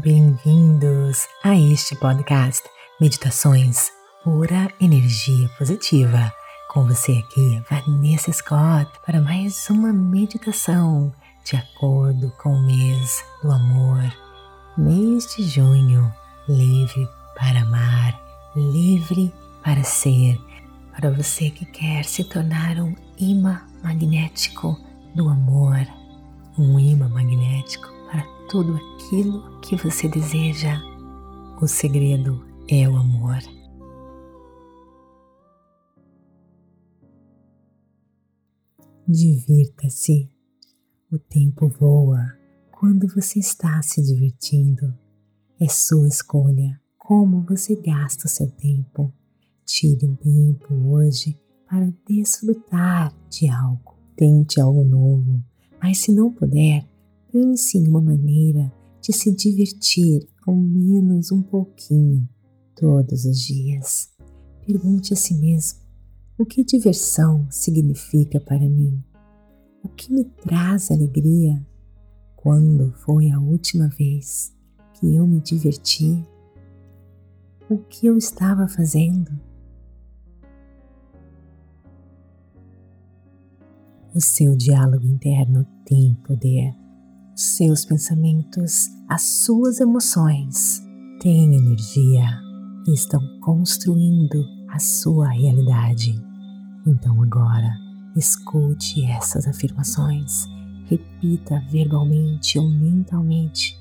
Bem-vindos a este podcast Meditações Pura Energia Positiva. Com você aqui, Vanessa Scott, para mais uma meditação de acordo com o mês do amor. Mês de junho, livre para amar, livre para ser. Para você que quer se tornar um imã magnético do amor, um imã magnético tudo aquilo que você deseja. O segredo é o amor. Divirta-se. O tempo voa quando você está se divertindo. É sua escolha como você gasta o seu tempo. Tire um tempo hoje para desfrutar de algo. Tente algo novo, mas se não puder, pense em uma maneira de se divertir ao menos um pouquinho todos os dias. Pergunte a si mesmo: o que diversão significa para mim? O que me traz alegria? Quando foi a última vez que eu me diverti? O que eu estava fazendo? O seu diálogo interno tem poder seus pensamentos, as suas emoções têm energia e estão construindo a sua realidade. Então agora, escute essas afirmações, repita verbalmente ou mentalmente.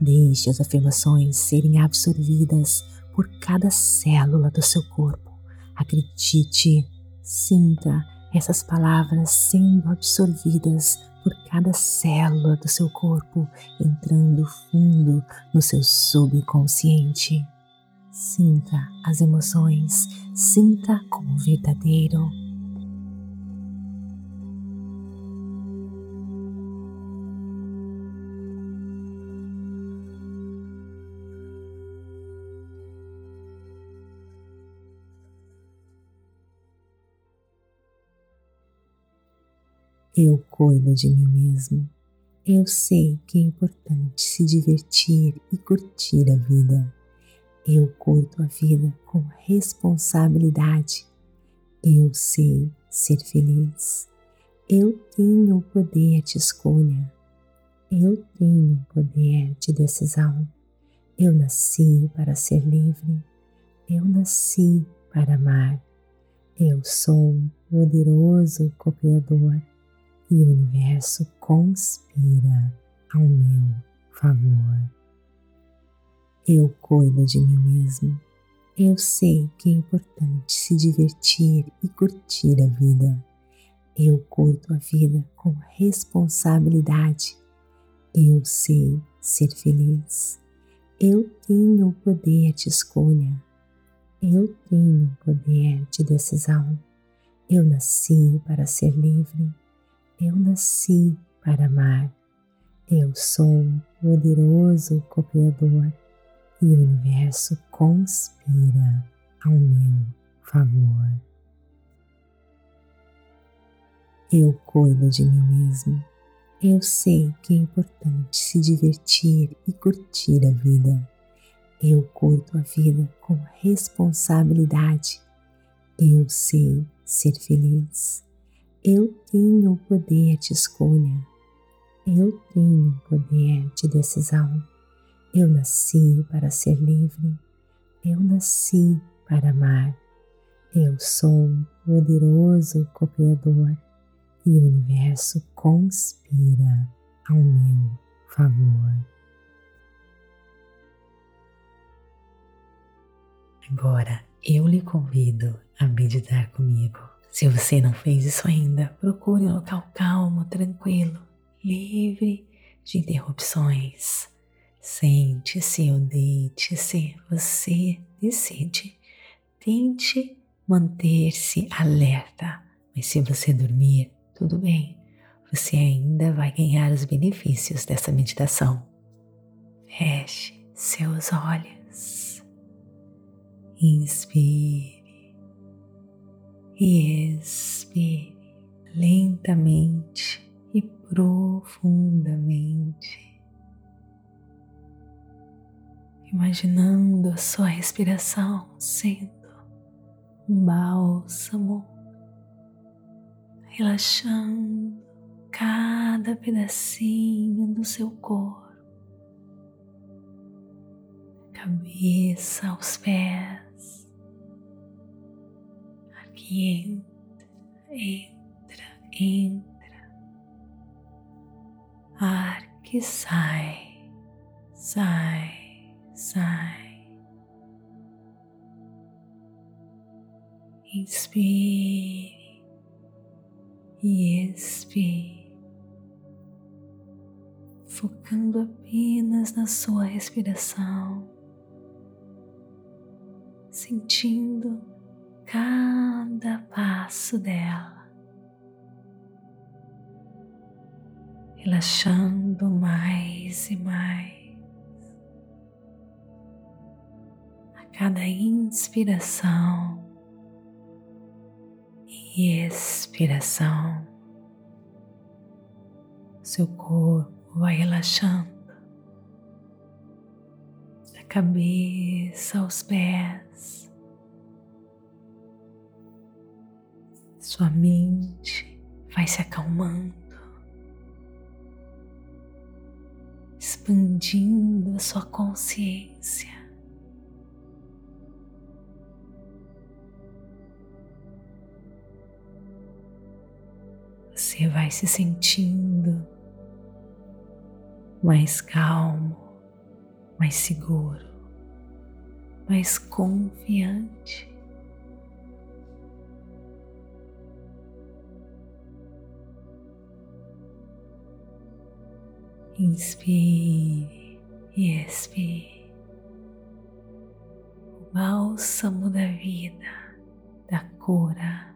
Deixe as afirmações serem absorvidas por cada célula do seu corpo. Acredite, sinta essas palavras sendo absorvidas por cada célula do seu corpo, entrando fundo no seu subconsciente. Sinta as emoções, sinta como verdadeiro. Eu cuido de mim mesmo. Eu sei que é importante se divertir e curtir a vida. Eu curto a vida com responsabilidade. Eu sei ser feliz. Eu tenho o poder de escolha. Eu tenho o poder de decisão. Eu nasci para ser livre. Eu nasci para amar. Eu sou um poderoso co-criador e o universo conspira ao meu favor. Eu cuido de mim mesmo. Eu sei que é importante se divertir e curtir a vida. Eu curto a vida com responsabilidade. Eu sei ser feliz. Eu tenho o poder de escolha. Eu tenho o poder de decisão. Eu nasci para ser livre. Eu nasci para amar. Eu sou um poderoso co-criador e o universo conspira ao meu favor. Eu cuido de mim mesmo. Eu sei que é importante se divertir e curtir a vida. Eu curto a vida com responsabilidade. Eu sei ser feliz. Eu tenho o poder de escolha. Eu tenho o poder de decisão. Eu nasci para ser livre. Eu nasci para amar. Eu sou um poderoso co-criador e o universo conspira ao meu favor. Agora eu lhe convido a meditar comigo se você não fez isso ainda, procure um local calmo, tranquilo, livre de interrupções. Sente-se ou deite-se, você decide. Tente manter-se alerta, mas se você dormir, tudo bem, você ainda vai ganhar os benefícios dessa meditação. Feche seus olhos. Inspire e expire lentamente e profundamente. imaginando a sua respiração sendo um bálsamo, relaxando cada pedacinho do seu corpo, cabeça aos pés, aqui entra, entra, entra, ar que sai, sai sai. Inspire e expire, focando apenas na sua respiração, sentindo cada passo dela. Relaxando mais e mais. cada inspiração e expiração, seu corpo vai relaxando da cabeça aos pés, sua mente vai se acalmando. Expandindo a sua consciência. você vai se sentindo mais calmo, mais seguro, mais confiante. Inspire e expire o bálsamo da vida, da cura.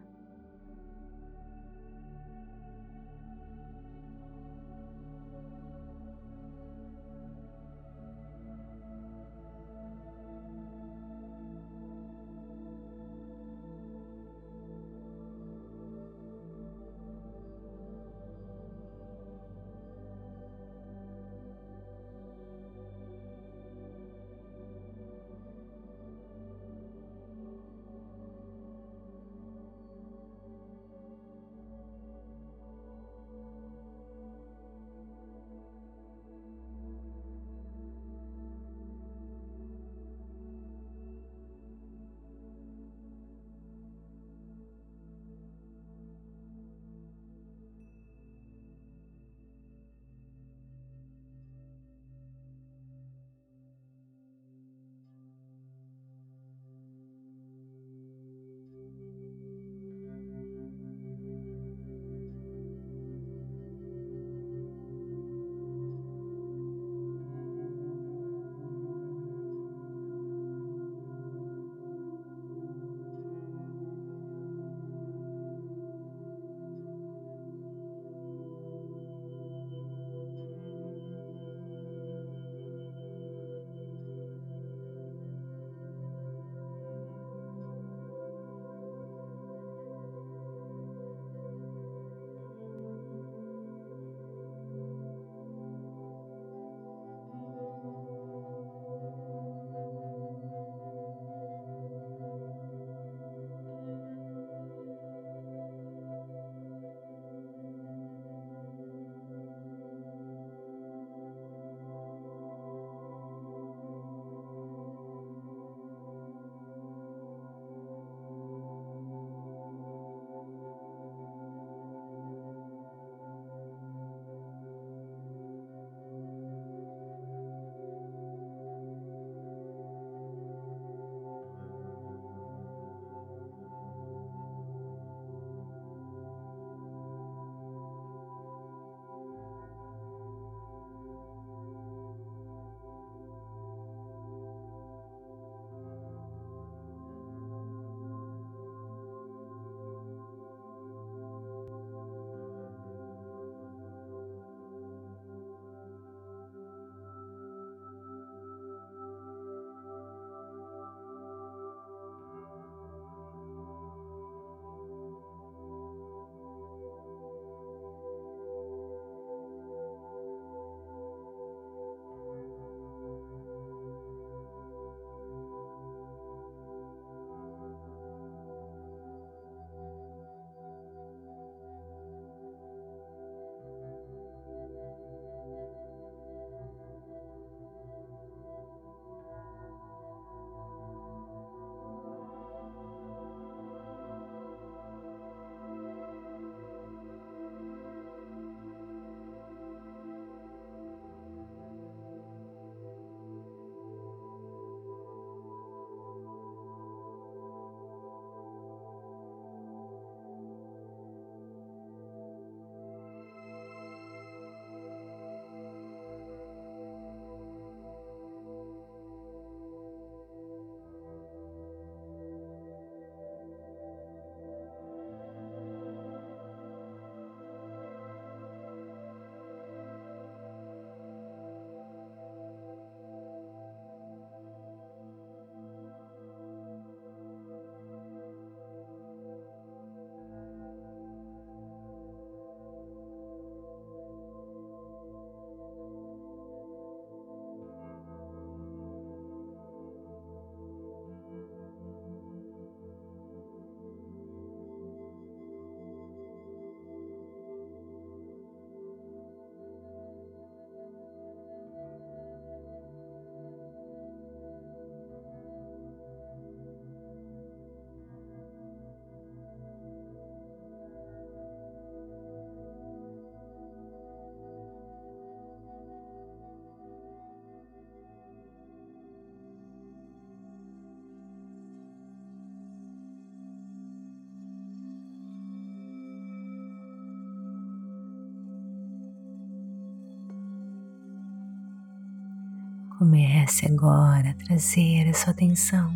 Comece agora a trazer a sua atenção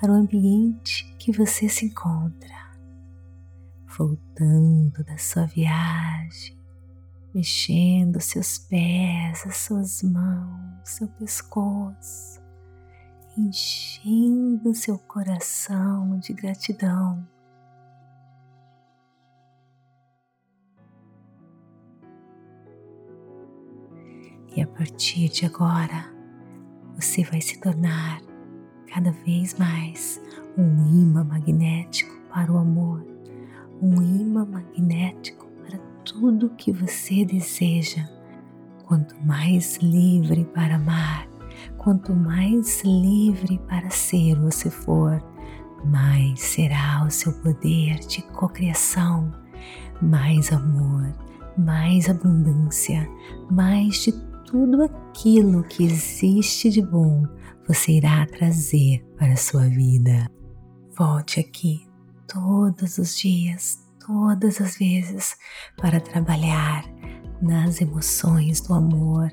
para o ambiente que você se encontra, voltando da sua viagem, mexendo seus pés, as suas mãos, seu pescoço, enchendo seu coração de gratidão. E a partir de agora, você vai se tornar cada vez mais um imã magnético para o amor, um imã magnético para tudo que você deseja. Quanto mais livre para amar, quanto mais livre para ser você for, mais será o seu poder de cocriação, mais amor, mais abundância, mais de tudo aquilo que existe de bom você irá trazer para a sua vida. Volte aqui todos os dias, todas as vezes, para trabalhar nas emoções do amor.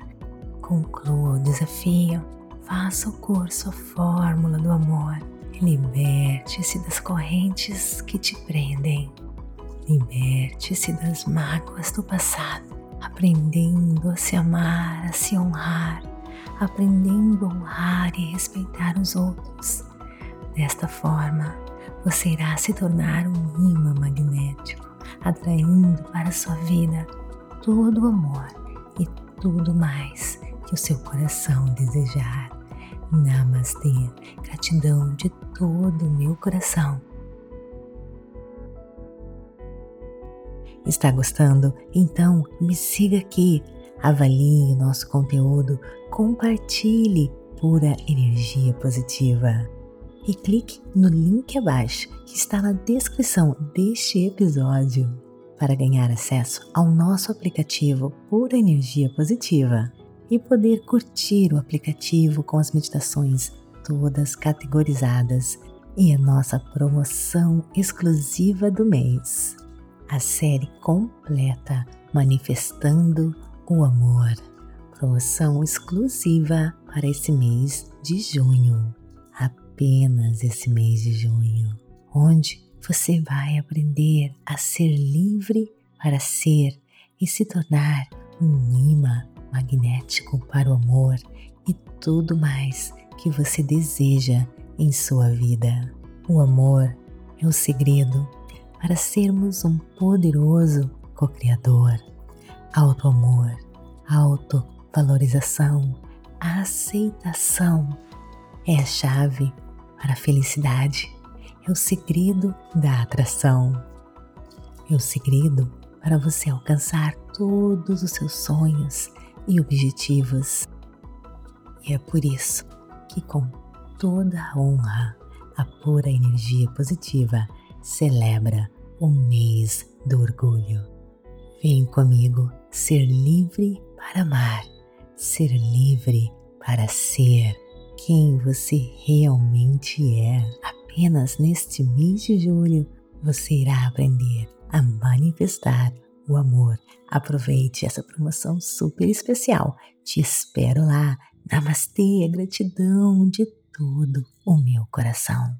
Conclua o desafio, faça o curso A Fórmula do Amor. Liberte-se das correntes que te prendem. Liberte-se das mágoas do passado aprendendo a se amar, a se honrar, aprendendo a honrar e respeitar os outros. Desta forma, você irá se tornar um imã magnético, atraindo para a sua vida todo o amor e tudo mais que o seu coração desejar. Namastê, gratidão de todo o meu coração Está gostando? Então me siga aqui, avalie o nosso conteúdo, compartilhe pura energia positiva. E clique no link abaixo que está na descrição deste episódio para ganhar acesso ao nosso aplicativo Pura Energia Positiva e poder curtir o aplicativo com as meditações todas categorizadas e a nossa promoção exclusiva do mês a série completa Manifestando o Amor. Promoção exclusiva para esse mês de junho. Apenas esse mês de junho, onde você vai aprender a ser livre para ser e se tornar um imã magnético para o amor e tudo mais que você deseja em sua vida. O amor é o segredo para sermos um poderoso co-criador. Auto-amor, auto-valorização, aceitação é a chave para a felicidade, é o segredo da atração, é o segredo para você alcançar todos os seus sonhos e objetivos. E é por isso que, com toda a honra, a pura energia positiva celebra o mês do orgulho. Vem comigo ser livre para amar, ser livre para ser quem você realmente é. Apenas neste mês de julho você irá aprender a manifestar o amor. Aproveite essa promoção super especial. Te espero lá. Namastê, gratidão de todo o meu coração.